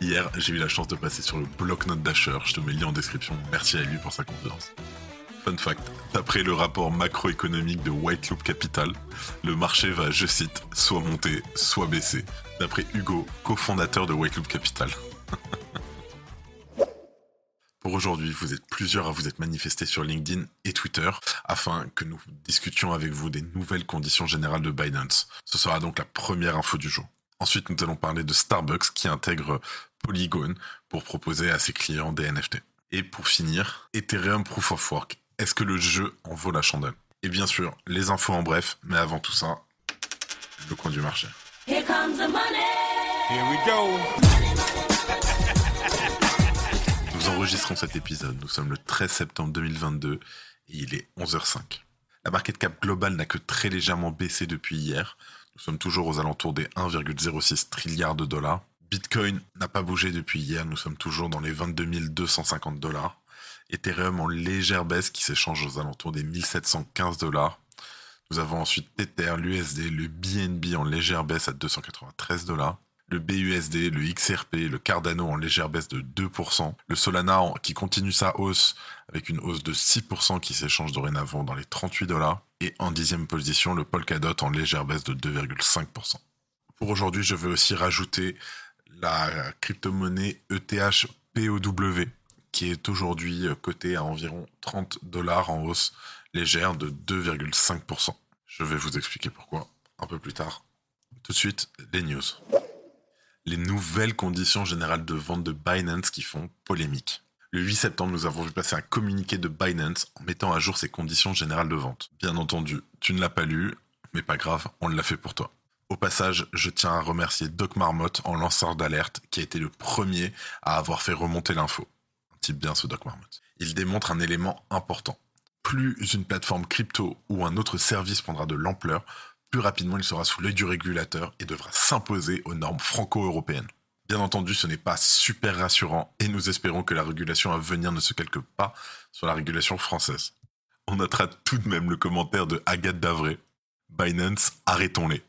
Hier, j'ai eu la chance de passer sur le bloc-notes Dasher, je te mets le lien en description. Merci à lui pour sa confiance. Fun fact, d'après le rapport macroéconomique de White Loop Capital, le marché va, je cite, soit monter, soit baisser. D'après Hugo, cofondateur de White Loop Capital. Pour aujourd'hui, vous êtes plusieurs à vous être manifestés sur LinkedIn et Twitter afin que nous discutions avec vous des nouvelles conditions générales de Binance. Ce sera donc la première info du jour. Ensuite, nous allons parler de Starbucks qui intègre Polygon pour proposer à ses clients des NFT. Et pour finir, Ethereum Proof of Work. Est-ce que le jeu en vaut la chandelle? Et bien sûr, les infos en bref, mais avant tout ça, le coin du marché. Here comes the money. Here we go. Nous enregistrons cet épisode, nous sommes le 13 septembre 2022 et il est 11h05. La market cap globale n'a que très légèrement baissé depuis hier, nous sommes toujours aux alentours des 1,06 trilliards de dollars. Bitcoin n'a pas bougé depuis hier, nous sommes toujours dans les 22 250 dollars. Ethereum en légère baisse qui s'échange aux alentours des 1715 dollars. Nous avons ensuite Tether, l'USD, le BNB en légère baisse à 293 dollars le BUSD, le XRP, le Cardano en légère baisse de 2%, le Solana qui continue sa hausse avec une hausse de 6% qui s'échange dorénavant dans les 38 dollars, et en dixième position le Polkadot en légère baisse de 2,5%. Pour aujourd'hui, je vais aussi rajouter la crypto-monnaie ETH POW qui est aujourd'hui cotée à environ 30 dollars en hausse légère de 2,5%. Je vais vous expliquer pourquoi un peu plus tard. Tout de suite, les news les nouvelles conditions générales de vente de Binance qui font polémique. Le 8 septembre, nous avons vu passer un communiqué de Binance en mettant à jour ses conditions générales de vente. Bien entendu, tu ne l'as pas lu, mais pas grave, on l'a fait pour toi. Au passage, je tiens à remercier Doc Marmotte en lanceur d'alerte qui a été le premier à avoir fait remonter l'info. Un type bien ce Doc Marmotte. Il démontre un élément important. Plus une plateforme crypto ou un autre service prendra de l'ampleur, plus rapidement il sera sous l'œil du régulateur et devra s'imposer aux normes franco-européennes. Bien entendu, ce n'est pas super rassurant et nous espérons que la régulation à venir ne se calque pas sur la régulation française. On notera tout de même le commentaire de Agathe Davray. Binance, arrêtons-les.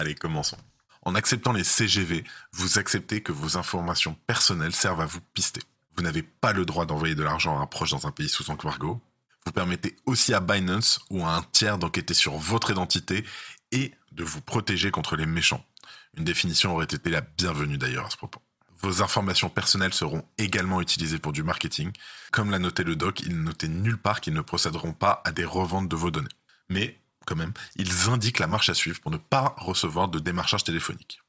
Allez, commençons. En acceptant les CGV, vous acceptez que vos informations personnelles servent à vous pister. Vous n'avez pas le droit d'envoyer de l'argent à un proche dans un pays sous embargo. Vous permettez aussi à Binance ou à un tiers d'enquêter sur votre identité et de vous protéger contre les méchants. Une définition aurait été la bienvenue d'ailleurs à ce propos. Vos informations personnelles seront également utilisées pour du marketing. Comme l'a noté le doc, il notait nulle part qu'ils ne procéderont pas à des reventes de vos données. Mais, même, ils indiquent la marche à suivre pour ne pas recevoir de démarchage téléphonique.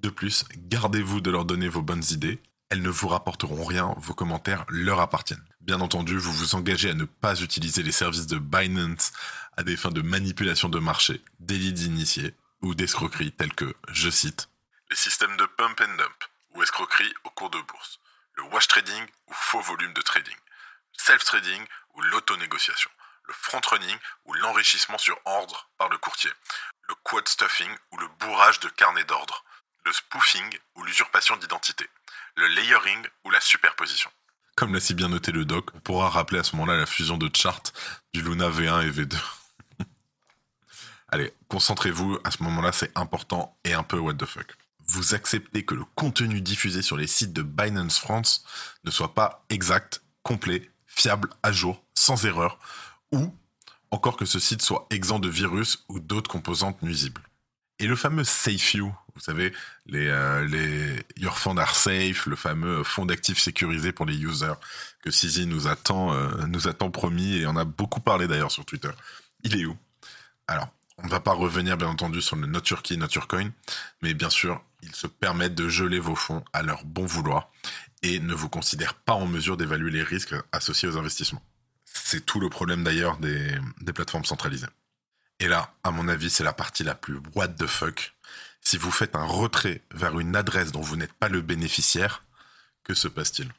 De plus, gardez-vous de leur donner vos bonnes idées elles ne vous rapporteront rien, vos commentaires leur appartiennent. Bien entendu, vous vous engagez à ne pas utiliser les services de Binance à des fins de manipulation de marché, délits d'initiés ou d'escroquerie tels que, je cite, les systèmes de pump and dump ou escroquerie au cours de bourse, le wash trading ou faux volume de trading, self-trading ou l'auto-négociation, le front-running ou l'enrichissement sur ordre par le courtier, le quad stuffing ou le bourrage de carnet d'ordre, le spoofing ou l'usurpation d'identité, le layering ou la superposition. Comme l'a si bien noté le doc, on pourra rappeler à ce moment-là la fusion de chart du Luna V1 et V2. Allez, concentrez-vous, à ce moment-là c'est important et un peu what the fuck. Vous acceptez que le contenu diffusé sur les sites de Binance France ne soit pas exact, complet, fiable, à jour, sans erreur, ou encore que ce site soit exempt de virus ou d'autres composantes nuisibles. Et le fameux Safe You, vous savez, les, euh, Your Fund Are Safe, le fameux fonds d'actifs sécurisé pour les users que Sisi nous attend, euh, nous attend promis et on a beaucoup parlé d'ailleurs sur Twitter. Il est où? Alors, on ne va pas revenir bien entendu sur le Not Your Coin, mais bien sûr, ils se permettent de geler vos fonds à leur bon vouloir et ne vous considèrent pas en mesure d'évaluer les risques associés aux investissements. C'est tout le problème d'ailleurs des, plateformes centralisées. Et là, à mon avis, c'est la partie la plus what the fuck si vous faites un retrait vers une adresse dont vous n'êtes pas le bénéficiaire, que se passe-t-il?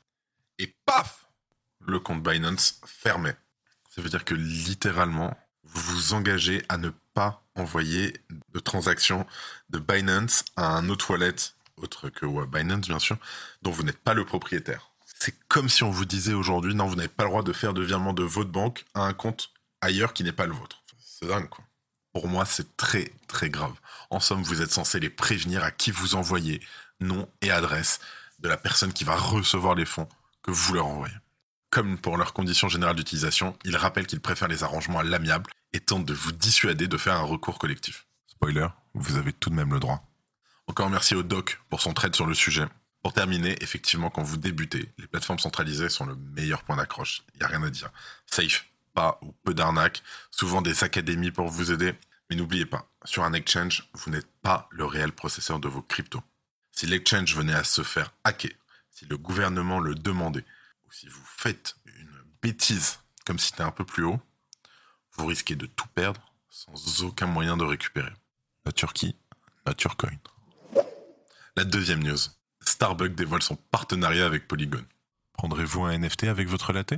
Et paf Le compte Binance fermait. Ça veut dire que littéralement, vous vous engagez à ne pas envoyer de transactions de Binance à un autre wallet, autre que Binance bien sûr, dont vous n'êtes pas le propriétaire. C'est comme si on vous disait aujourd'hui, non, vous n'avez pas le droit de faire de virement de votre banque à un compte ailleurs qui n'est pas le vôtre. C'est dingue, quoi. Pour moi, c'est très, très grave. En somme, vous êtes censé les prévenir à qui vous envoyez nom et adresse de la personne qui va recevoir les fonds que vous leur envoyez. Comme pour leurs conditions générales d'utilisation, ils rappellent qu'ils préfèrent les arrangements à l'amiable et tentent de vous dissuader de faire un recours collectif. Spoiler, vous avez tout de même le droit. Encore merci au doc pour son trade sur le sujet. Pour terminer, effectivement, quand vous débutez, les plateformes centralisées sont le meilleur point d'accroche. Il n'y a rien à dire. Safe, pas ou peu d'arnaques, souvent des académies pour vous aider. Mais n'oubliez pas, sur un exchange, vous n'êtes pas le réel processeur de vos cryptos. Si l'exchange venait à se faire hacker, si le gouvernement le demandait, ou si vous faites une bêtise comme si c'était un peu plus haut, vous risquez de tout perdre sans aucun moyen de récupérer. La Turquie, la Turcoin. La deuxième news. Starbucks dévoile son partenariat avec Polygon. Prendrez-vous un NFT avec votre latte?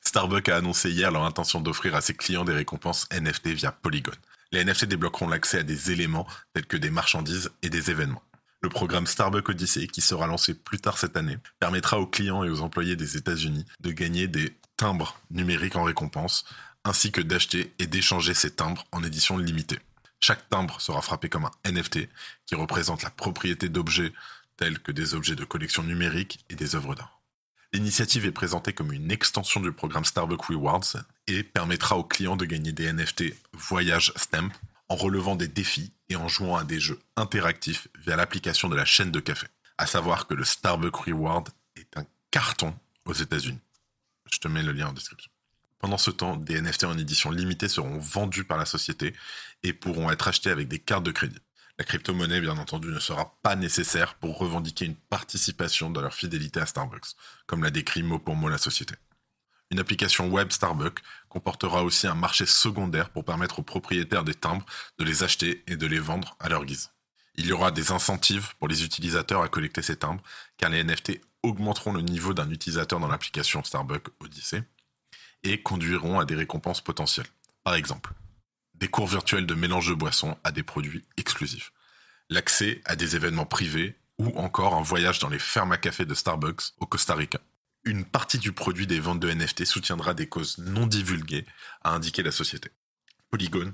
Starbucks a annoncé hier leur intention d'offrir à ses clients des récompenses NFT via Polygon. Les NFT débloqueront l'accès à des éléments tels que des marchandises et des événements. Le programme Starbucks Odyssey, qui sera lancé plus tard cette année, permettra aux clients et aux employés des États-Unis de gagner des timbres numériques en récompense, ainsi que d'acheter et d'échanger ces timbres en édition limitée. Chaque timbre sera frappé comme un NFT, qui représente la propriété d'objets tels que des objets de collection numérique et des œuvres d'art. L'initiative est présentée comme une extension du programme Starbucks Rewards et permettra aux clients de gagner des NFT Voyage Stamp en relevant des défis et en jouant à des jeux interactifs via l'application de la chaîne de café. À savoir que le Starbucks Reward est un carton aux États-Unis. Je te mets le lien en description. Pendant ce temps, des NFT en édition limitée seront vendus par la société et pourront être achetés avec des cartes de crédit. La crypto-monnaie, bien entendu, ne sera pas nécessaire pour revendiquer une participation dans leur fidélité à Starbucks, comme l'a décrit mot pour mot la société. Une application web Starbucks comportera aussi un marché secondaire pour permettre aux propriétaires des timbres de les acheter et de les vendre à leur guise. Il y aura des incentives pour les utilisateurs à collecter ces timbres, car les NFT augmenteront le niveau d'un utilisateur dans l'application Starbucks Odyssey et conduiront à des récompenses potentielles. Par exemple, des cours virtuels de mélange de boissons à des produits exclusifs, l'accès à des événements privés ou encore un voyage dans les fermes à café de Starbucks au Costa Rica. Une partie du produit des ventes de NFT soutiendra des causes non divulguées, a indiqué la société. Polygon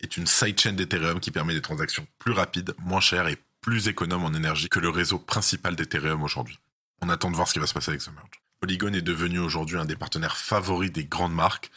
est une sidechain d'Ethereum qui permet des transactions plus rapides, moins chères et plus économes en énergie que le réseau principal d'Ethereum aujourd'hui. On attend de voir ce qui va se passer avec ce merge. Polygon est devenu aujourd'hui un des partenaires favoris des grandes marques,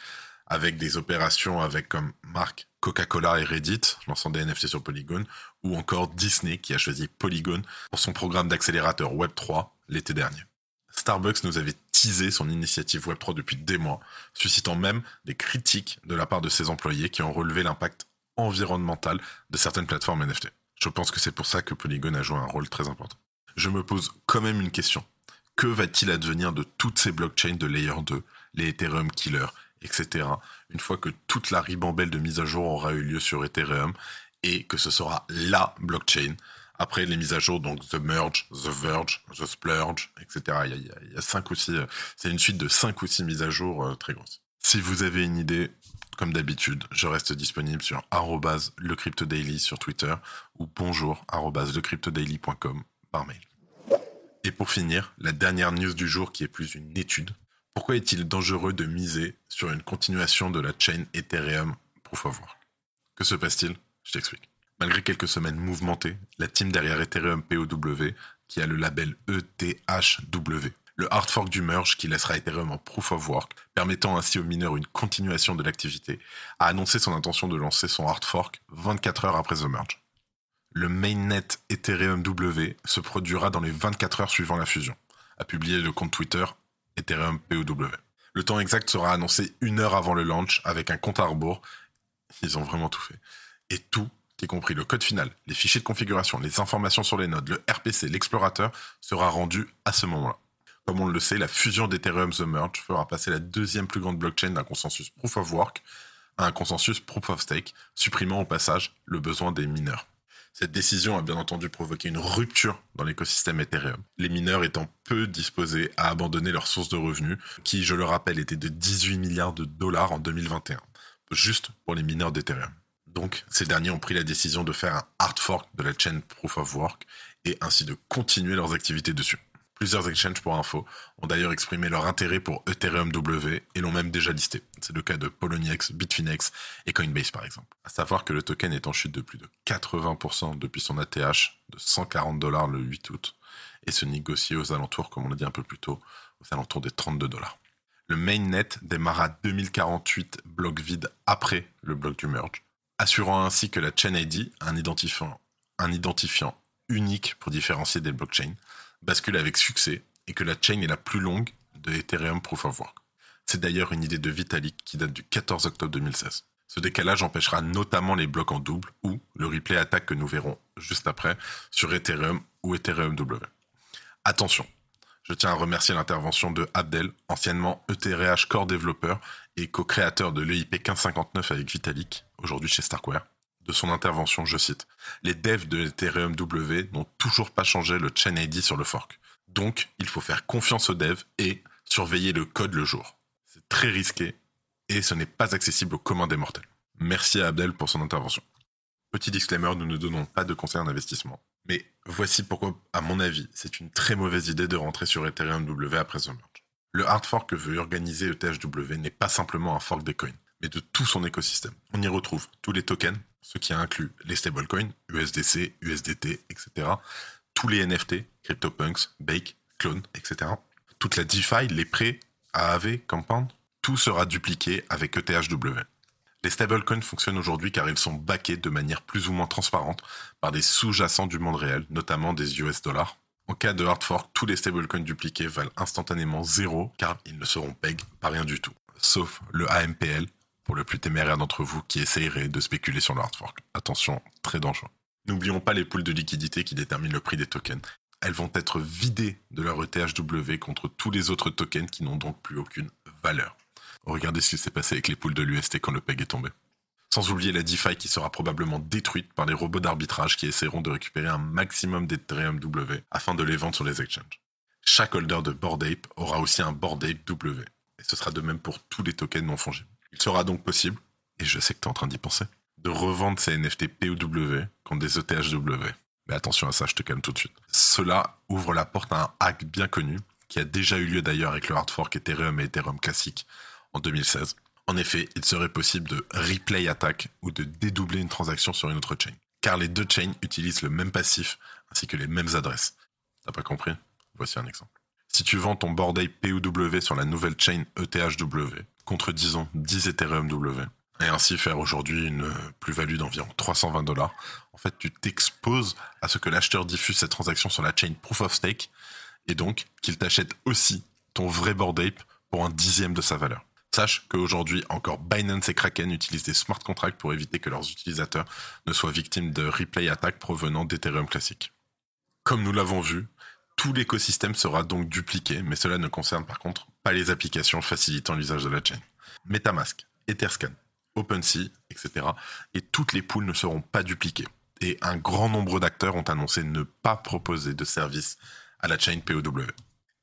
avec des opérations avec comme marque Coca-Cola et Reddit, lançant des NFT sur Polygon, ou encore Disney qui a choisi Polygon pour son programme d'accélérateur Web3 l'été dernier. Starbucks nous avait teasé son initiative Web3 depuis des mois, suscitant même des critiques de la part de ses employés qui ont relevé l'impact environnemental de certaines plateformes NFT. Je pense que c'est pour ça que Polygon a joué un rôle très important. Je me pose quand même une question. Que va-t-il advenir de toutes ces blockchains de Layer 2, les Ethereum Killer, etc. Une fois que toute la ribambelle de mise à jour aura eu lieu sur Ethereum et que ce sera la blockchain. Après les mises à jour, donc The Merge, The Verge, The Splurge, etc. Il y a, il y a cinq ou six, c'est une suite de cinq ou six mises à jour euh, très grosses. Si vous avez une idée, comme d'habitude, je reste disponible sur lecryptodaily sur Twitter ou bonjour lecryptodaily.com par mail. Et pour finir, la dernière news du jour qui est plus une étude pourquoi est-il dangereux de miser sur une continuation de la chain Ethereum Proof of Work? Que se passe-t-il? Je t'explique. Malgré quelques semaines mouvementées, la team derrière Ethereum POW, qui a le label ETHW, le hard fork du merge qui laissera Ethereum en Proof of Work, permettant ainsi aux mineurs une continuation de l'activité, a annoncé son intention de lancer son hard fork 24 heures après the merge. Le mainnet Ethereum W se produira dans les 24 heures suivant la fusion, a publié le compte Twitter Ethereum POW. Le temps exact sera annoncé une heure avant le launch avec un compte à rebours. Ils ont vraiment tout fait. Et tout, y compris le code final, les fichiers de configuration, les informations sur les nodes, le RPC, l'explorateur, sera rendu à ce moment-là. Comme on le sait, la fusion d'Ethereum The Merge fera passer la deuxième plus grande blockchain d'un consensus Proof of Work à un consensus Proof of Stake, supprimant au passage le besoin des mineurs. Cette décision a bien entendu provoqué une rupture dans l'écosystème Ethereum, les mineurs étant peu disposés à abandonner leurs sources de revenus, qui, je le rappelle, étaient de 18 milliards de dollars en 2021, juste pour les mineurs d'Ethereum. Donc, ces derniers ont pris la décision de faire un hard fork de la chaîne Proof of Work et ainsi de continuer leurs activités dessus. Plusieurs exchanges pour info ont d'ailleurs exprimé leur intérêt pour Ethereum W et l'ont même déjà listé. C'est le cas de Poloniex, Bitfinex et Coinbase par exemple. À savoir que le token est en chute de plus de 80% depuis son ATH de 140 dollars le 8 août et se négocie aux alentours, comme on l'a dit un peu plus tôt, aux alentours des 32 dollars. Le mainnet démarra à 2048 blocs vides après le bloc du merge, assurant ainsi que la chain ID, un identifiant unique pour différencier des blockchains, bascule avec succès et que la chain est la plus longue de Ethereum Proof of Work. C'est d'ailleurs une idée de Vitalik qui date du 14 octobre 2016. Ce décalage empêchera notamment les blocs en double ou le replay attaque que nous verrons juste après sur Ethereum ou Ethereum W. Attention, je tiens à remercier l'intervention de Abdel, anciennement ETRH Core Developer et co-créateur de l'EIP 1559 avec Vitalik, aujourd'hui chez Starkware. De son intervention, je cite Les devs de Ethereum W n'ont toujours pas changé le chain ID sur le fork. Donc, il faut faire confiance aux devs et surveiller le code le jour. C'est très risqué et ce n'est pas accessible au commun des mortels. Merci à Abdel pour son intervention. Petit disclaimer, nous ne donnons pas de conseils en investissement. Mais voici pourquoi, à mon avis, c'est une très mauvaise idée de rentrer sur Ethereum W après The Merge. Le hard fork que veut organiser ETHW n'est pas simplement un fork des coins, mais de tout son écosystème. On y retrouve tous les tokens, ce qui inclut les stablecoins, USDC, USDT, etc., tous les NFT, CryptoPunks, Bake, Clone, etc., toute la DeFi, les prêts, AAV, Compound, tout sera dupliqué avec ETHW. Les stablecoins fonctionnent aujourd'hui car ils sont backés de manière plus ou moins transparente par des sous-jacents du monde réel, notamment des US dollars. En cas de hard fork, tous les stablecoins dupliqués valent instantanément zéro car ils ne seront peg par rien du tout. Sauf le AMPL, pour le plus téméraire d'entre vous qui essayerait de spéculer sur le hard fork. Attention, très dangereux. N'oublions pas les poules de liquidité qui déterminent le prix des tokens. Elles vont être vidées de leur ETHW contre tous les autres tokens qui n'ont donc plus aucune valeur. Regardez ce qui s'est passé avec les poules de l'UST quand le PEG est tombé. Sans oublier la DeFi qui sera probablement détruite par les robots d'arbitrage qui essaieront de récupérer un maximum d'Ethereum W afin de les vendre sur les exchanges. Chaque holder de Bored Ape aura aussi un Bored Ape W. Et ce sera de même pour tous les tokens non fongibles. Il sera donc possible, et je sais que tu es en train d'y penser, de revendre ces NFT POW contre des ETHW. Mais attention à ça, je te calme tout de suite. Cela ouvre la porte à un hack bien connu, qui a déjà eu lieu d'ailleurs avec le hard fork Ethereum et Ethereum classique en 2016. En effet, il serait possible de replay attack ou de dédoubler une transaction sur une autre chain. Car les deux chains utilisent le même passif ainsi que les mêmes adresses. T'as pas compris? Voici un exemple. Si tu vends ton bordel POW sur la nouvelle chain ETHW contre disons 10 Ethereum W et ainsi faire aujourd'hui une plus-value d'environ 320 dollars, en fait tu t'exposes à ce que l'acheteur diffuse cette transaction sur la chain Proof of Stake et donc qu'il t'achète aussi ton vrai board ape pour un dixième de sa valeur. Sache qu'aujourd'hui, encore Binance et Kraken utilisent des smart contracts pour éviter que leurs utilisateurs ne soient victimes de replay attaques provenant d'Ethereum classique. Comme nous l'avons vu, tout l'écosystème sera donc dupliqué, mais cela ne concerne par contre pas les applications facilitant l'usage de la chaîne. Metamask, Etherscan, OpenSea, etc. Et toutes les poules ne seront pas dupliquées. Et un grand nombre d'acteurs ont annoncé ne pas proposer de service à la chaîne POW.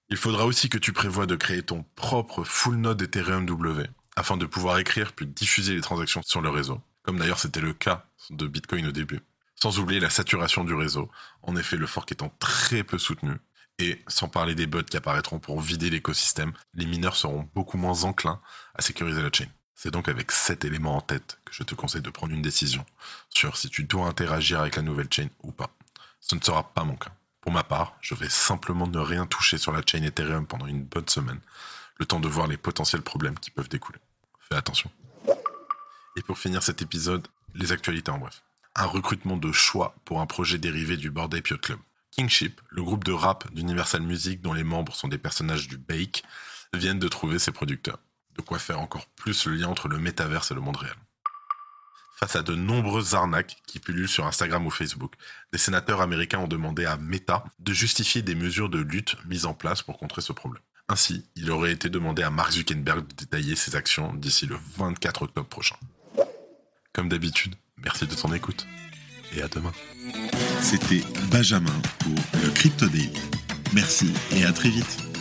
Il faudra aussi que tu prévois de créer ton propre full node Ethereum W afin de pouvoir écrire puis diffuser les transactions sur le réseau, comme d'ailleurs c'était le cas de Bitcoin au début. Sans oublier la saturation du réseau, en effet le fork étant très peu soutenu, et sans parler des bots qui apparaîtront pour vider l'écosystème, les mineurs seront beaucoup moins enclins à sécuriser la chain. C'est donc avec cet élément en tête que je te conseille de prendre une décision sur si tu dois interagir avec la nouvelle chain ou pas. Ce ne sera pas mon cas. Pour ma part, je vais simplement ne rien toucher sur la chain Ethereum pendant une bonne semaine, le temps de voir les potentiels problèmes qui peuvent découler. Fais attention. Et pour finir cet épisode, les actualités en bref. Un recrutement de choix pour un projet dérivé du Bored Ape Club. Kingship, le groupe de rap d'Universal Music dont les membres sont des personnages du Bake, viennent de trouver ses producteurs. De quoi faire encore plus le lien entre le métaverse et le monde réel. Face à de nombreuses arnaques qui pullulent sur Instagram ou Facebook, des sénateurs américains ont demandé à Meta de justifier des mesures de lutte mises en place pour contrer ce problème. Ainsi, il aurait été demandé à Mark Zuckerberg de détailler ses actions d'ici le 24 octobre prochain. Comme d'habitude, merci de ton écoute. et à demain. C'était Benjamin pour le Crypto Daily. Merci et à très vite.